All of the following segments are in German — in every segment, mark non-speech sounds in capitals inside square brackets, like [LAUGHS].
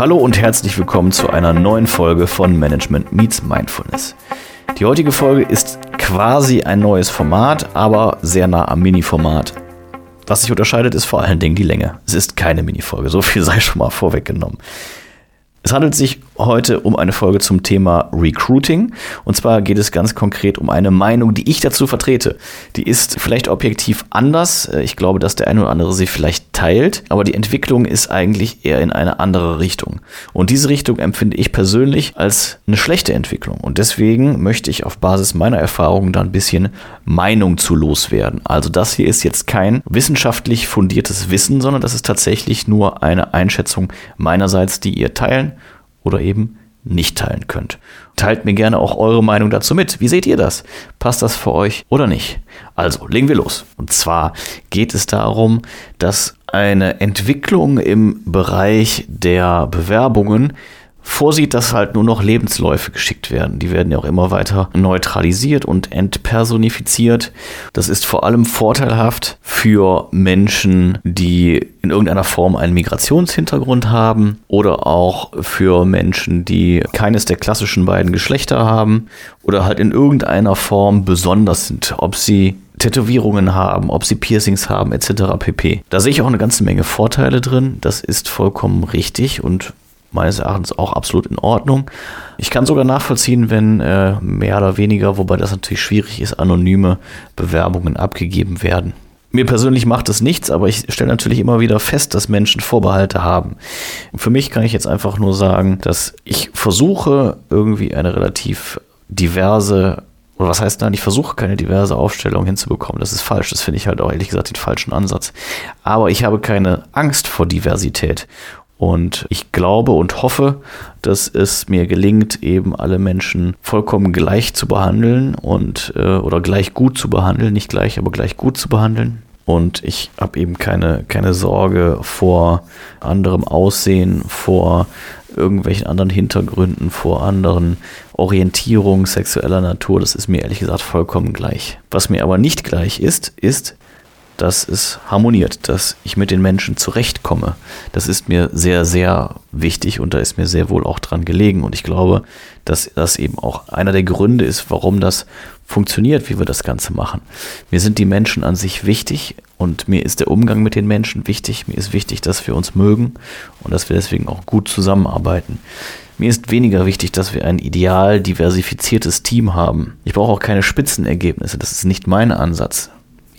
Hallo und herzlich willkommen zu einer neuen Folge von Management Meets Mindfulness. Die heutige Folge ist quasi ein neues Format, aber sehr nah am Mini-Format. Was sich unterscheidet, ist vor allen Dingen die Länge. Es ist keine Mini-Folge, so viel sei schon mal vorweggenommen. Es handelt sich heute um eine Folge zum Thema Recruiting. Und zwar geht es ganz konkret um eine Meinung, die ich dazu vertrete. Die ist vielleicht objektiv anders. Ich glaube, dass der eine oder andere sie vielleicht teilt. Aber die Entwicklung ist eigentlich eher in eine andere Richtung. Und diese Richtung empfinde ich persönlich als eine schlechte Entwicklung. Und deswegen möchte ich auf Basis meiner Erfahrungen da ein bisschen Meinung zu loswerden. Also das hier ist jetzt kein wissenschaftlich fundiertes Wissen, sondern das ist tatsächlich nur eine Einschätzung meinerseits, die ihr teilen oder eben nicht teilen könnt. Teilt mir gerne auch eure Meinung dazu mit. Wie seht ihr das? Passt das für euch oder nicht? Also, legen wir los. Und zwar geht es darum, dass eine Entwicklung im Bereich der Bewerbungen vorsieht, dass halt nur noch Lebensläufe geschickt werden. Die werden ja auch immer weiter neutralisiert und entpersonifiziert. Das ist vor allem vorteilhaft für Menschen, die in irgendeiner Form einen Migrationshintergrund haben oder auch für Menschen, die keines der klassischen beiden Geschlechter haben oder halt in irgendeiner Form besonders sind, ob sie Tätowierungen haben, ob sie Piercings haben, etc. pp. Da sehe ich auch eine ganze Menge Vorteile drin. Das ist vollkommen richtig und meines Erachtens auch absolut in Ordnung. Ich kann sogar nachvollziehen, wenn äh, mehr oder weniger, wobei das natürlich schwierig ist, anonyme Bewerbungen abgegeben werden. Mir persönlich macht es nichts, aber ich stelle natürlich immer wieder fest, dass Menschen Vorbehalte haben. Für mich kann ich jetzt einfach nur sagen, dass ich versuche, irgendwie eine relativ diverse oder was heißt dann, ich versuche keine diverse Aufstellung hinzubekommen. Das ist falsch. Das finde ich halt auch ehrlich gesagt den falschen Ansatz. Aber ich habe keine Angst vor Diversität. Und ich glaube und hoffe, dass es mir gelingt, eben alle Menschen vollkommen gleich zu behandeln und äh, oder gleich gut zu behandeln, nicht gleich, aber gleich gut zu behandeln. Und ich habe eben keine, keine Sorge vor anderem Aussehen, vor irgendwelchen anderen Hintergründen, vor anderen Orientierungen sexueller Natur. Das ist mir ehrlich gesagt vollkommen gleich. Was mir aber nicht gleich ist, ist, dass es harmoniert, dass ich mit den Menschen zurechtkomme. Das ist mir sehr, sehr wichtig und da ist mir sehr wohl auch dran gelegen. Und ich glaube, dass das eben auch einer der Gründe ist, warum das funktioniert, wie wir das Ganze machen. Mir sind die Menschen an sich wichtig und mir ist der Umgang mit den Menschen wichtig. Mir ist wichtig, dass wir uns mögen und dass wir deswegen auch gut zusammenarbeiten. Mir ist weniger wichtig, dass wir ein ideal diversifiziertes Team haben. Ich brauche auch keine Spitzenergebnisse. Das ist nicht mein Ansatz.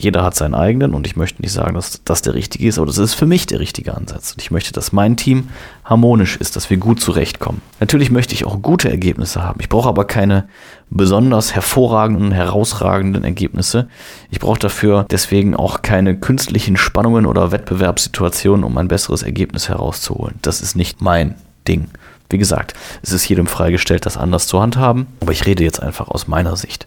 Jeder hat seinen eigenen und ich möchte nicht sagen, dass das der richtige ist, aber das ist für mich der richtige Ansatz. Und ich möchte, dass mein Team harmonisch ist, dass wir gut zurechtkommen. Natürlich möchte ich auch gute Ergebnisse haben. Ich brauche aber keine besonders hervorragenden, herausragenden Ergebnisse. Ich brauche dafür deswegen auch keine künstlichen Spannungen oder Wettbewerbssituationen, um ein besseres Ergebnis herauszuholen. Das ist nicht mein Ding. Wie gesagt, es ist jedem freigestellt, das anders zu handhaben, aber ich rede jetzt einfach aus meiner Sicht.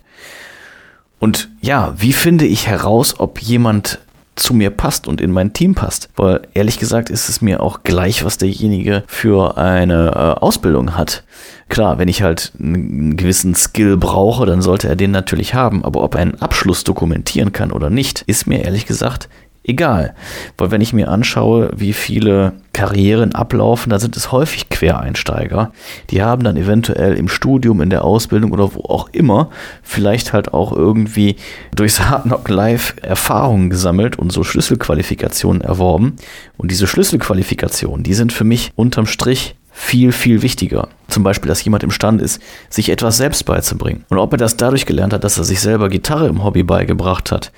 Und ja, wie finde ich heraus, ob jemand zu mir passt und in mein Team passt. Weil ehrlich gesagt ist es mir auch gleich, was derjenige für eine äh, Ausbildung hat. Klar, wenn ich halt einen gewissen Skill brauche, dann sollte er den natürlich haben. Aber ob er einen Abschluss dokumentieren kann oder nicht, ist mir ehrlich gesagt egal. Weil wenn ich mir anschaue, wie viele Karrieren ablaufen, da sind es häufig Quereinsteiger. Die haben dann eventuell im Studium, in der Ausbildung oder wo auch immer vielleicht halt auch irgendwie durchs [LAUGHS] Hard Knock Live Erfahrungen gesammelt und so Schlüsselqualifikationen erworben. Und diese Schlüsselqualifikationen, die sind für mich unterm Strich viel, viel wichtiger. Zum Beispiel, dass jemand imstande ist, sich etwas selbst beizubringen. Und ob er das dadurch gelernt hat, dass er sich selber Gitarre im Hobby beigebracht hat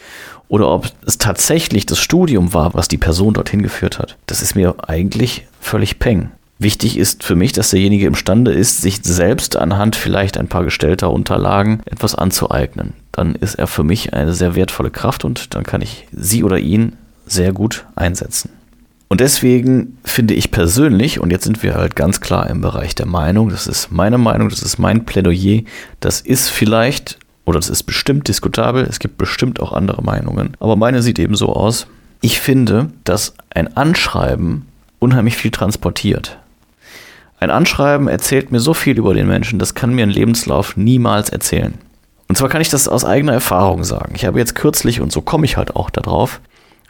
oder ob es tatsächlich das Studium war, was die Person dorthin geführt hat. Das ist mir eigentlich völlig peng. Wichtig ist für mich, dass derjenige imstande ist, sich selbst anhand vielleicht ein paar gestellter Unterlagen etwas anzueignen. Dann ist er für mich eine sehr wertvolle Kraft und dann kann ich sie oder ihn sehr gut einsetzen. Und deswegen finde ich persönlich, und jetzt sind wir halt ganz klar im Bereich der Meinung, das ist meine Meinung, das ist mein Plädoyer, das ist vielleicht oder es ist bestimmt diskutabel, es gibt bestimmt auch andere Meinungen, aber meine sieht eben so aus. Ich finde, dass ein Anschreiben unheimlich viel transportiert. Ein Anschreiben erzählt mir so viel über den Menschen, das kann mir ein Lebenslauf niemals erzählen. Und zwar kann ich das aus eigener Erfahrung sagen. Ich habe jetzt kürzlich, und so komme ich halt auch darauf,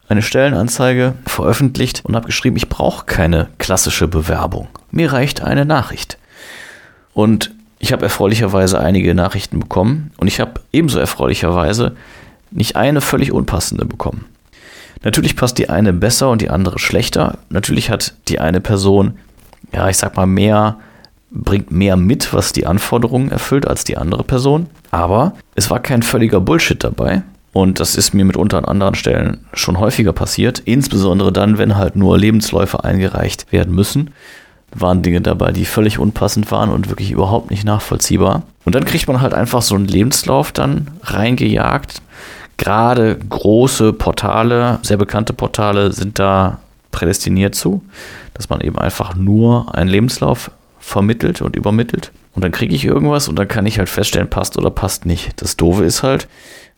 eine Stellenanzeige veröffentlicht und habe geschrieben, ich brauche keine klassische Bewerbung. Mir reicht eine Nachricht. Und ich habe erfreulicherweise einige Nachrichten bekommen und ich habe ebenso erfreulicherweise nicht eine völlig unpassende bekommen. Natürlich passt die eine besser und die andere schlechter. Natürlich hat die eine Person, ja, ich sag mal, mehr, bringt mehr mit, was die Anforderungen erfüllt als die andere Person. Aber es war kein völliger Bullshit dabei. Und das ist mir mitunter an anderen Stellen schon häufiger passiert. Insbesondere dann, wenn halt nur Lebensläufe eingereicht werden müssen waren Dinge dabei, die völlig unpassend waren und wirklich überhaupt nicht nachvollziehbar. Und dann kriegt man halt einfach so einen Lebenslauf dann reingejagt. Gerade große Portale, sehr bekannte Portale sind da prädestiniert zu, dass man eben einfach nur einen Lebenslauf vermittelt und übermittelt. Und dann kriege ich irgendwas und dann kann ich halt feststellen, passt oder passt nicht. Das Doofe ist halt,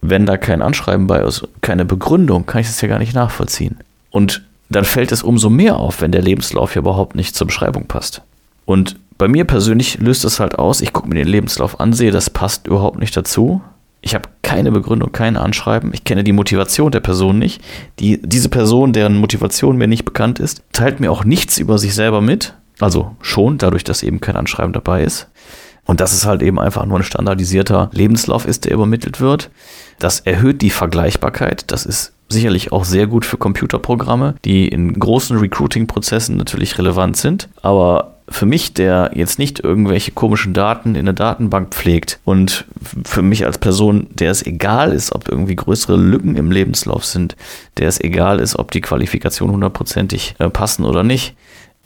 wenn da kein Anschreiben bei ist, keine Begründung, kann ich das ja gar nicht nachvollziehen. Und dann fällt es umso mehr auf, wenn der Lebenslauf ja überhaupt nicht zur Beschreibung passt. Und bei mir persönlich löst das halt aus, ich gucke mir den Lebenslauf an, sehe, das passt überhaupt nicht dazu. Ich habe keine Begründung, kein Anschreiben. Ich kenne die Motivation der Person nicht. Die, diese Person, deren Motivation mir nicht bekannt ist, teilt mir auch nichts über sich selber mit. Also schon, dadurch, dass eben kein Anschreiben dabei ist. Und dass es halt eben einfach nur ein standardisierter Lebenslauf ist, der übermittelt wird. Das erhöht die Vergleichbarkeit. Das ist sicherlich auch sehr gut für Computerprogramme, die in großen Recruiting-Prozessen natürlich relevant sind. Aber für mich, der jetzt nicht irgendwelche komischen Daten in der Datenbank pflegt und für mich als Person, der es egal ist, ob irgendwie größere Lücken im Lebenslauf sind, der es egal ist, ob die Qualifikation hundertprozentig äh, passen oder nicht,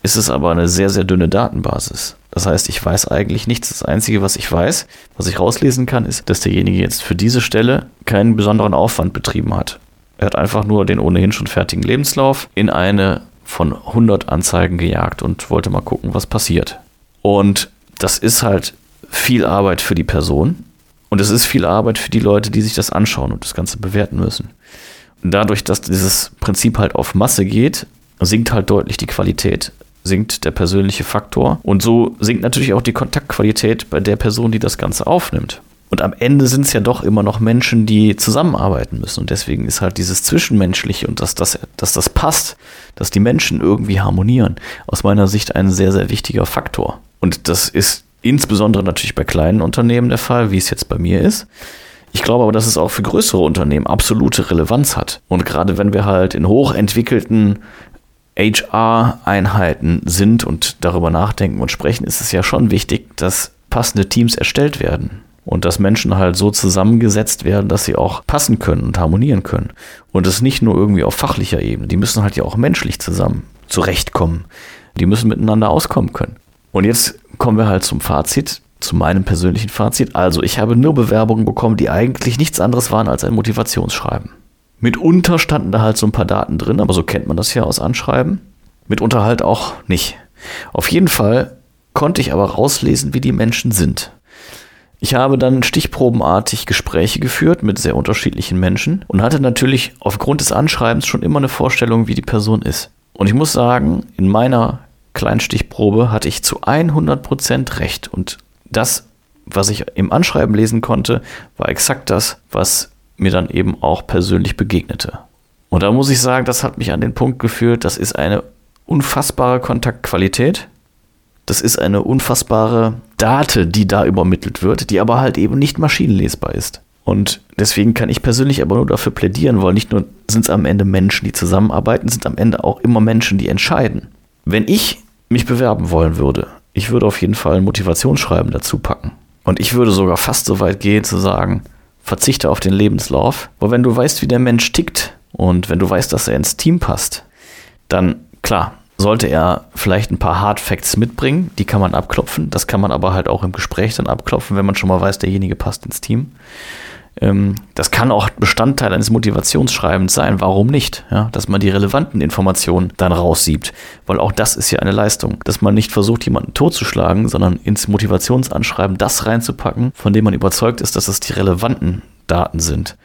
ist es aber eine sehr, sehr dünne Datenbasis. Das heißt, ich weiß eigentlich nichts. Das Einzige, was ich weiß, was ich rauslesen kann, ist, dass derjenige jetzt für diese Stelle keinen besonderen Aufwand betrieben hat. Er hat einfach nur den ohnehin schon fertigen Lebenslauf in eine von 100 Anzeigen gejagt und wollte mal gucken, was passiert. Und das ist halt viel Arbeit für die Person und es ist viel Arbeit für die Leute, die sich das anschauen und das Ganze bewerten müssen. Und dadurch, dass dieses Prinzip halt auf Masse geht, sinkt halt deutlich die Qualität, sinkt der persönliche Faktor und so sinkt natürlich auch die Kontaktqualität bei der Person, die das Ganze aufnimmt. Und am Ende sind es ja doch immer noch Menschen, die zusammenarbeiten müssen. Und deswegen ist halt dieses Zwischenmenschliche und dass das, dass das passt, dass die Menschen irgendwie harmonieren, aus meiner Sicht ein sehr, sehr wichtiger Faktor. Und das ist insbesondere natürlich bei kleinen Unternehmen der Fall, wie es jetzt bei mir ist. Ich glaube aber, dass es auch für größere Unternehmen absolute Relevanz hat. Und gerade wenn wir halt in hochentwickelten HR-Einheiten sind und darüber nachdenken und sprechen, ist es ja schon wichtig, dass passende Teams erstellt werden und dass Menschen halt so zusammengesetzt werden, dass sie auch passen können und harmonieren können. Und das nicht nur irgendwie auf fachlicher Ebene, die müssen halt ja auch menschlich zusammen zurechtkommen. Die müssen miteinander auskommen können. Und jetzt kommen wir halt zum Fazit, zu meinem persönlichen Fazit. Also, ich habe nur Bewerbungen bekommen, die eigentlich nichts anderes waren als ein Motivationsschreiben. Mitunter standen da halt so ein paar Daten drin, aber so kennt man das ja aus Anschreiben. Mitunter halt auch nicht. Auf jeden Fall konnte ich aber rauslesen, wie die Menschen sind. Ich habe dann stichprobenartig Gespräche geführt mit sehr unterschiedlichen Menschen und hatte natürlich aufgrund des Anschreibens schon immer eine Vorstellung, wie die Person ist. Und ich muss sagen, in meiner Kleinstichprobe hatte ich zu 100% recht. Und das, was ich im Anschreiben lesen konnte, war exakt das, was mir dann eben auch persönlich begegnete. Und da muss ich sagen, das hat mich an den Punkt geführt, das ist eine unfassbare Kontaktqualität das ist eine unfassbare Date, die da übermittelt wird, die aber halt eben nicht maschinenlesbar ist. Und deswegen kann ich persönlich aber nur dafür plädieren, weil nicht nur sind es am Ende Menschen, die zusammenarbeiten, sind am Ende auch immer Menschen, die entscheiden. Wenn ich mich bewerben wollen würde, ich würde auf jeden Fall ein Motivationsschreiben dazu packen. Und ich würde sogar fast so weit gehen zu sagen, verzichte auf den Lebenslauf. Weil wenn du weißt, wie der Mensch tickt und wenn du weißt, dass er ins Team passt, dann klar, sollte er vielleicht ein paar Hard Facts mitbringen, die kann man abklopfen. Das kann man aber halt auch im Gespräch dann abklopfen, wenn man schon mal weiß, derjenige passt ins Team. Ähm, das kann auch Bestandteil eines Motivationsschreibens sein. Warum nicht? Ja, dass man die relevanten Informationen dann raussiebt. Weil auch das ist ja eine Leistung. Dass man nicht versucht, jemanden totzuschlagen, sondern ins Motivationsanschreiben das reinzupacken, von dem man überzeugt ist, dass es die relevanten Daten sind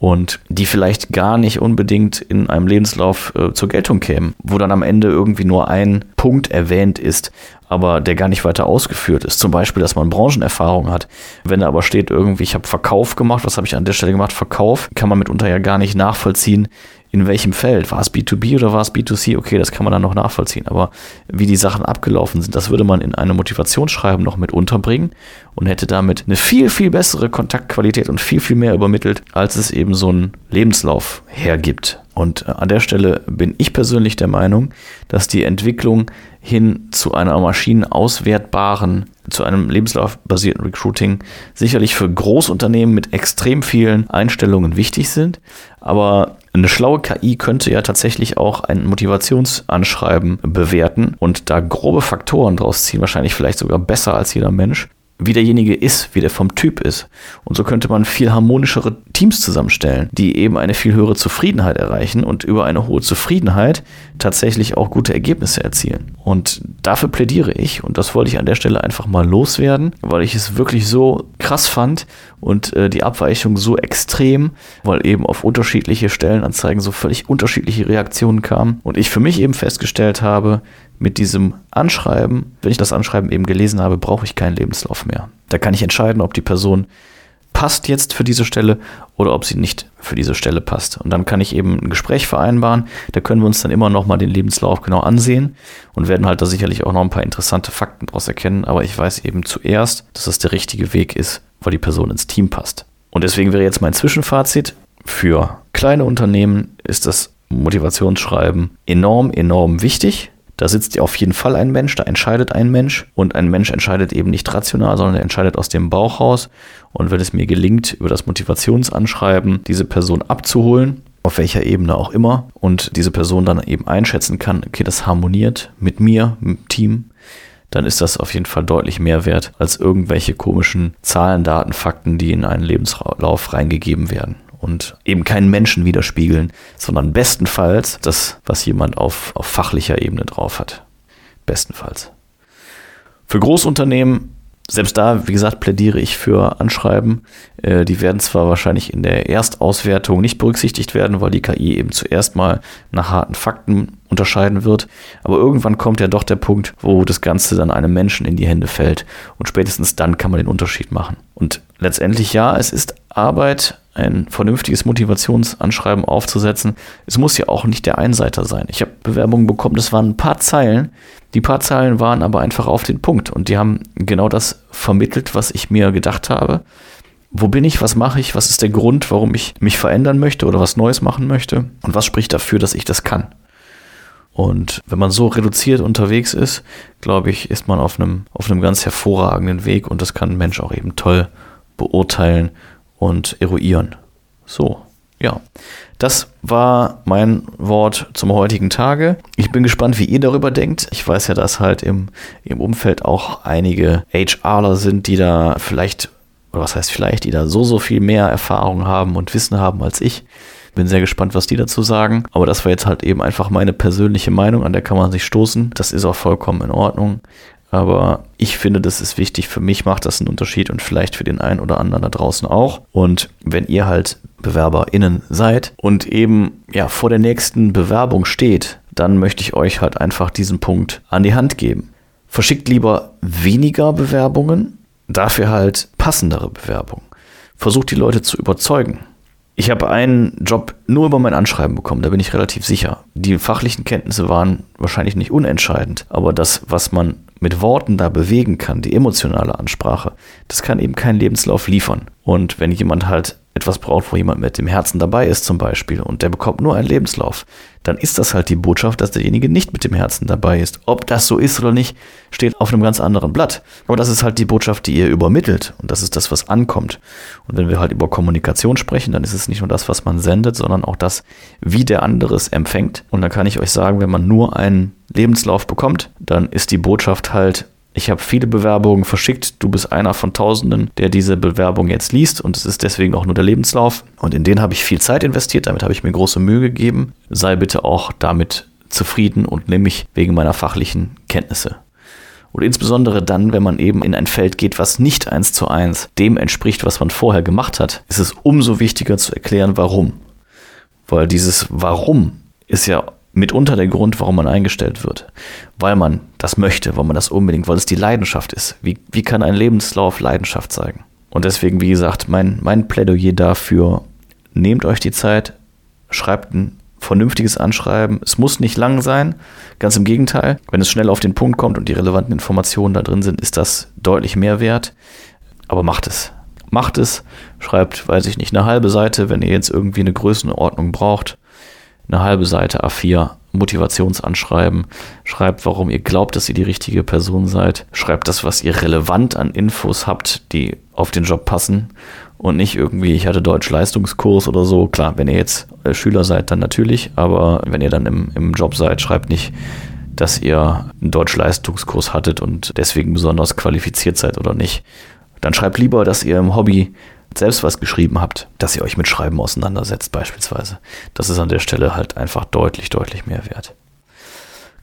und die vielleicht gar nicht unbedingt in einem Lebenslauf äh, zur Geltung kämen, wo dann am Ende irgendwie nur ein Punkt erwähnt ist, aber der gar nicht weiter ausgeführt ist. Zum Beispiel, dass man Branchenerfahrung hat. Wenn da aber steht irgendwie, ich habe Verkauf gemacht, was habe ich an der Stelle gemacht? Verkauf, kann man mitunter ja gar nicht nachvollziehen, in welchem Feld. War es B2B oder war es B2C? Okay, das kann man dann noch nachvollziehen. Aber wie die Sachen abgelaufen sind, das würde man in einem Motivationsschreiben noch mit unterbringen und hätte damit eine viel, viel bessere Kontaktqualität und viel, viel mehr übermittelt, als es eben so ein Lebenslauf hergibt. Und äh, an der Stelle bin ich persönlich der Meinung, dass die Entwicklung hin zu einer maschinenauswertbaren, zu einem lebenslaufbasierten Recruiting sicherlich für Großunternehmen mit extrem vielen Einstellungen wichtig sind. Aber eine schlaue KI könnte ja tatsächlich auch ein Motivationsanschreiben bewerten und da grobe Faktoren draus ziehen, wahrscheinlich vielleicht sogar besser als jeder Mensch wie derjenige ist, wie der vom Typ ist. Und so könnte man viel harmonischere Teams zusammenstellen, die eben eine viel höhere Zufriedenheit erreichen und über eine hohe Zufriedenheit tatsächlich auch gute Ergebnisse erzielen. Und dafür plädiere ich und das wollte ich an der Stelle einfach mal loswerden, weil ich es wirklich so krass fand und äh, die Abweichung so extrem, weil eben auf unterschiedliche Stellenanzeigen so völlig unterschiedliche Reaktionen kamen und ich für mich eben festgestellt habe, mit diesem Anschreiben, wenn ich das Anschreiben eben gelesen habe, brauche ich keinen Lebenslauf mehr. Da kann ich entscheiden, ob die Person passt jetzt für diese Stelle oder ob sie nicht für diese Stelle passt. Und dann kann ich eben ein Gespräch vereinbaren. Da können wir uns dann immer noch mal den Lebenslauf genau ansehen und werden halt da sicherlich auch noch ein paar interessante Fakten daraus erkennen. Aber ich weiß eben zuerst, dass das der richtige Weg ist, weil die Person ins Team passt. Und deswegen wäre jetzt mein Zwischenfazit. Für kleine Unternehmen ist das Motivationsschreiben enorm, enorm wichtig. Da sitzt ja auf jeden Fall ein Mensch, da entscheidet ein Mensch und ein Mensch entscheidet eben nicht rational, sondern er entscheidet aus dem Bauch raus. Und wenn es mir gelingt, über das Motivationsanschreiben diese Person abzuholen, auf welcher Ebene auch immer, und diese Person dann eben einschätzen kann, okay, das harmoniert mit mir, mit dem Team, dann ist das auf jeden Fall deutlich mehr wert als irgendwelche komischen Zahlen, Daten, Fakten, die in einen Lebenslauf reingegeben werden und eben keinen Menschen widerspiegeln, sondern bestenfalls das, was jemand auf, auf fachlicher Ebene drauf hat. Bestenfalls. Für Großunternehmen, selbst da, wie gesagt, plädiere ich für Anschreiben. Äh, die werden zwar wahrscheinlich in der Erstauswertung nicht berücksichtigt werden, weil die KI eben zuerst mal nach harten Fakten unterscheiden wird. Aber irgendwann kommt ja doch der Punkt, wo das Ganze dann einem Menschen in die Hände fällt. Und spätestens dann kann man den Unterschied machen. Und letztendlich ja, es ist Arbeit, ein vernünftiges Motivationsanschreiben aufzusetzen. Es muss ja auch nicht der Einseiter sein. Ich habe Bewerbungen bekommen, das waren ein paar Zeilen. Die paar Zeilen waren aber einfach auf den Punkt und die haben genau das vermittelt, was ich mir gedacht habe. Wo bin ich? Was mache ich? Was ist der Grund, warum ich mich verändern möchte oder was Neues machen möchte? Und was spricht dafür, dass ich das kann? Und wenn man so reduziert unterwegs ist, glaube ich, ist man auf einem, auf einem ganz hervorragenden Weg und das kann ein Mensch auch eben toll beurteilen und eruieren. So, ja. Das war mein Wort zum heutigen Tage. Ich bin gespannt, wie ihr darüber denkt. Ich weiß ja, dass halt im, im Umfeld auch einige HRler sind, die da vielleicht, oder was heißt vielleicht, die da so, so viel mehr Erfahrung haben und Wissen haben als ich. Bin sehr gespannt, was die dazu sagen. Aber das war jetzt halt eben einfach meine persönliche Meinung, an der kann man sich stoßen. Das ist auch vollkommen in Ordnung. Aber ich finde, das ist wichtig. Für mich macht das einen Unterschied und vielleicht für den einen oder anderen da draußen auch. Und wenn ihr halt BewerberInnen seid und eben ja vor der nächsten Bewerbung steht, dann möchte ich euch halt einfach diesen Punkt an die Hand geben. Verschickt lieber weniger Bewerbungen, dafür halt passendere Bewerbungen. Versucht die Leute zu überzeugen. Ich habe einen Job nur über mein Anschreiben bekommen, da bin ich relativ sicher. Die fachlichen Kenntnisse waren wahrscheinlich nicht unentscheidend, aber das, was man mit Worten da bewegen kann, die emotionale Ansprache, das kann eben kein Lebenslauf liefern. Und wenn jemand halt etwas braucht, wo jemand mit dem Herzen dabei ist zum Beispiel und der bekommt nur einen Lebenslauf, dann ist das halt die Botschaft, dass derjenige nicht mit dem Herzen dabei ist. Ob das so ist oder nicht, steht auf einem ganz anderen Blatt. Aber das ist halt die Botschaft, die ihr übermittelt und das ist das, was ankommt. Und wenn wir halt über Kommunikation sprechen, dann ist es nicht nur das, was man sendet, sondern auch das, wie der andere es empfängt. Und dann kann ich euch sagen, wenn man nur einen Lebenslauf bekommt, dann ist die Botschaft halt, ich habe viele Bewerbungen verschickt. Du bist einer von Tausenden, der diese Bewerbung jetzt liest und es ist deswegen auch nur der Lebenslauf. Und in den habe ich viel Zeit investiert, damit habe ich mir große Mühe gegeben. Sei bitte auch damit zufrieden und nämlich wegen meiner fachlichen Kenntnisse. Und insbesondere dann, wenn man eben in ein Feld geht, was nicht eins zu eins dem entspricht, was man vorher gemacht hat, ist es umso wichtiger zu erklären, warum. Weil dieses Warum ist ja mitunter der Grund, warum man eingestellt wird. Weil man das möchte, weil man das unbedingt, weil es die Leidenschaft ist. Wie, wie kann ein Lebenslauf Leidenschaft zeigen? Und deswegen, wie gesagt, mein, mein Plädoyer dafür, nehmt euch die Zeit, schreibt einen vernünftiges Anschreiben. Es muss nicht lang sein, ganz im Gegenteil. Wenn es schnell auf den Punkt kommt und die relevanten Informationen da drin sind, ist das deutlich mehr wert. Aber macht es. Macht es. Schreibt, weiß ich nicht, eine halbe Seite, wenn ihr jetzt irgendwie eine Größenordnung braucht. Eine halbe Seite A4 Motivationsanschreiben. Schreibt, warum ihr glaubt, dass ihr die richtige Person seid. Schreibt das, was ihr relevant an Infos habt, die auf den Job passen und nicht irgendwie, ich hatte Deutsch-Leistungskurs oder so. Klar, wenn ihr jetzt äh, Schüler seid, dann natürlich, aber wenn ihr dann im, im Job seid, schreibt nicht, dass ihr einen Deutsch-Leistungskurs hattet und deswegen besonders qualifiziert seid oder nicht. Dann schreibt lieber, dass ihr im Hobby selbst was geschrieben habt, dass ihr euch mit Schreiben auseinandersetzt beispielsweise. Das ist an der Stelle halt einfach deutlich, deutlich mehr wert.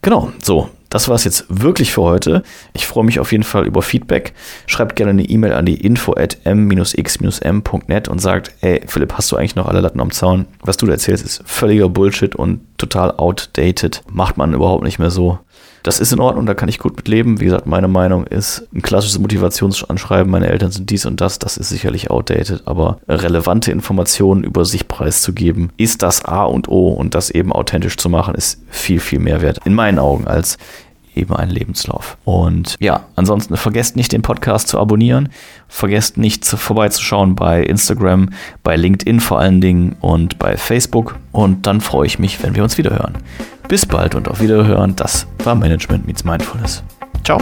Genau, so, das war es jetzt wirklich für heute. Ich freue mich auf jeden Fall über Feedback. Schreibt gerne eine E-Mail an die info at m-x-m.net und sagt, ey Philipp, hast du eigentlich noch alle Latten am Zaun? Was du da erzählst, ist völliger Bullshit und total outdated. Macht man überhaupt nicht mehr so. Das ist in Ordnung, da kann ich gut mit leben. Wie gesagt, meine Meinung ist, ein klassisches Motivationsanschreiben, meine Eltern sind dies und das, das ist sicherlich outdated, aber relevante Informationen über sich preiszugeben, ist das A und O und das eben authentisch zu machen, ist viel, viel mehr wert in meinen Augen als eben ein Lebenslauf. Und ja, ansonsten vergesst nicht, den Podcast zu abonnieren. Vergesst nicht vorbeizuschauen bei Instagram, bei LinkedIn vor allen Dingen und bei Facebook. Und dann freue ich mich, wenn wir uns wieder hören. Bis bald und auf Wiederhören. Das war Management Meets Mindfulness. Ciao.